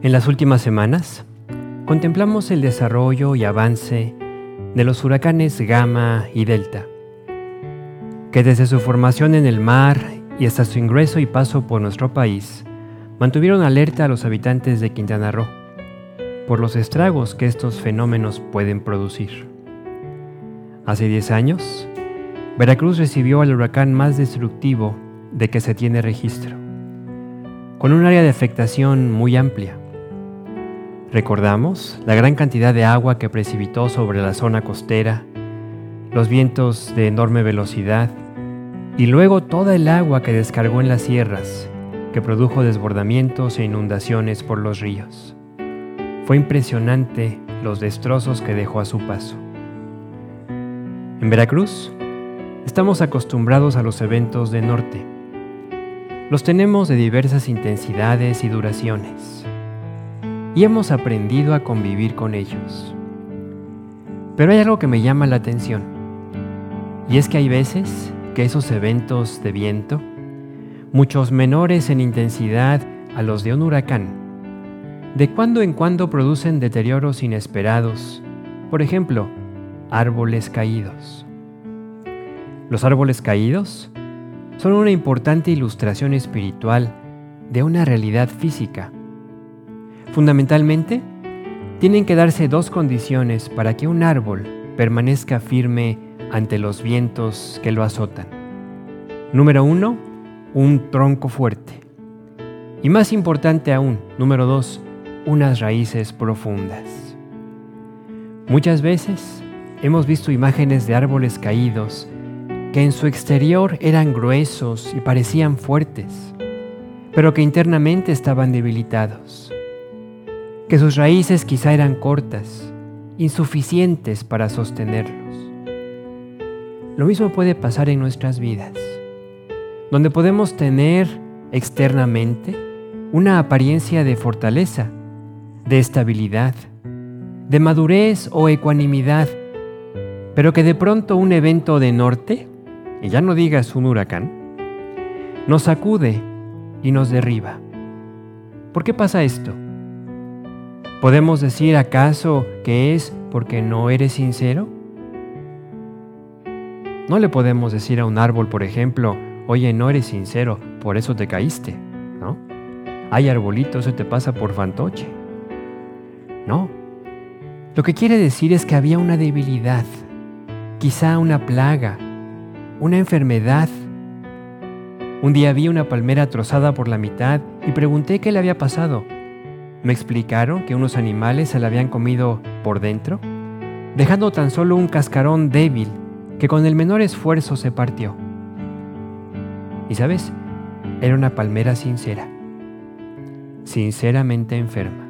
En las últimas semanas, contemplamos el desarrollo y avance de los huracanes Gamma y Delta, que desde su formación en el mar y hasta su ingreso y paso por nuestro país, mantuvieron alerta a los habitantes de Quintana Roo por los estragos que estos fenómenos pueden producir. Hace 10 años, Veracruz recibió al huracán más destructivo de que se tiene registro, con un área de afectación muy amplia Recordamos la gran cantidad de agua que precipitó sobre la zona costera, los vientos de enorme velocidad y luego toda el agua que descargó en las sierras, que produjo desbordamientos e inundaciones por los ríos. Fue impresionante los destrozos que dejó a su paso. En Veracruz, estamos acostumbrados a los eventos de norte. Los tenemos de diversas intensidades y duraciones y hemos aprendido a convivir con ellos. Pero hay algo que me llama la atención, y es que hay veces que esos eventos de viento, muchos menores en intensidad a los de un huracán, de cuando en cuando producen deterioros inesperados, por ejemplo, árboles caídos. Los árboles caídos son una importante ilustración espiritual de una realidad física Fundamentalmente, tienen que darse dos condiciones para que un árbol permanezca firme ante los vientos que lo azotan. Número uno, un tronco fuerte. Y más importante aún, número dos, unas raíces profundas. Muchas veces hemos visto imágenes de árboles caídos que en su exterior eran gruesos y parecían fuertes, pero que internamente estaban debilitados que sus raíces quizá eran cortas, insuficientes para sostenerlos. Lo mismo puede pasar en nuestras vidas, donde podemos tener externamente una apariencia de fortaleza, de estabilidad, de madurez o ecuanimidad, pero que de pronto un evento de norte, y ya no digas un huracán, nos sacude y nos derriba. ¿Por qué pasa esto? ¿Podemos decir acaso que es porque no eres sincero? No le podemos decir a un árbol, por ejemplo, oye, no eres sincero, por eso te caíste, ¿no? Hay arbolitos, eso te pasa por fantoche. No. Lo que quiere decir es que había una debilidad, quizá una plaga, una enfermedad. Un día vi una palmera trozada por la mitad y pregunté qué le había pasado. Me explicaron que unos animales se la habían comido por dentro, dejando tan solo un cascarón débil que con el menor esfuerzo se partió. Y sabes, era una palmera sincera, sinceramente enferma.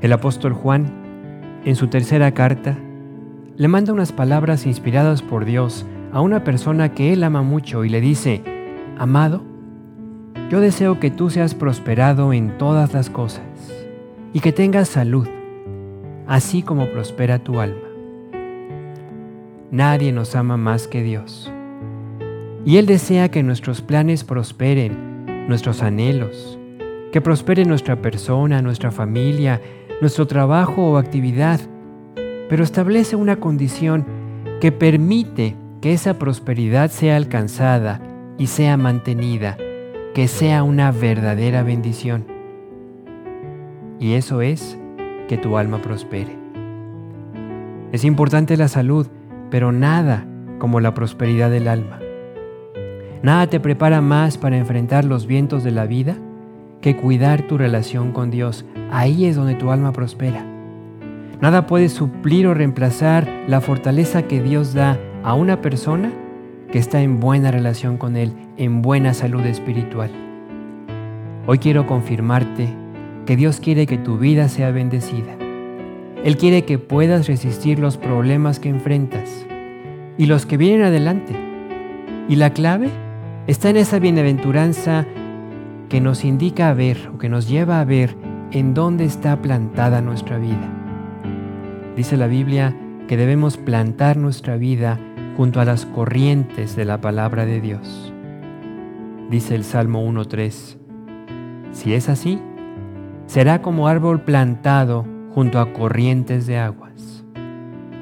El apóstol Juan, en su tercera carta, le manda unas palabras inspiradas por Dios a una persona que él ama mucho y le dice, Amado, yo deseo que tú seas prosperado en todas las cosas y que tengas salud, así como prospera tu alma. Nadie nos ama más que Dios. Y Él desea que nuestros planes prosperen, nuestros anhelos, que prospere nuestra persona, nuestra familia, nuestro trabajo o actividad, pero establece una condición que permite que esa prosperidad sea alcanzada y sea mantenida que sea una verdadera bendición. Y eso es que tu alma prospere. Es importante la salud, pero nada como la prosperidad del alma. Nada te prepara más para enfrentar los vientos de la vida que cuidar tu relación con Dios. Ahí es donde tu alma prospera. Nada puede suplir o reemplazar la fortaleza que Dios da a una persona que está en buena relación con Él, en buena salud espiritual. Hoy quiero confirmarte que Dios quiere que tu vida sea bendecida. Él quiere que puedas resistir los problemas que enfrentas y los que vienen adelante. Y la clave está en esa bienaventuranza que nos indica a ver o que nos lleva a ver en dónde está plantada nuestra vida. Dice la Biblia que debemos plantar nuestra vida junto a las corrientes de la palabra de Dios. Dice el Salmo 1.3, si es así, será como árbol plantado junto a corrientes de aguas,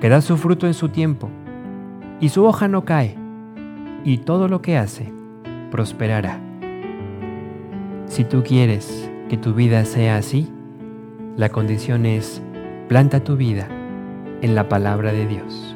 que da su fruto en su tiempo, y su hoja no cae, y todo lo que hace prosperará. Si tú quieres que tu vida sea así, la condición es planta tu vida en la palabra de Dios.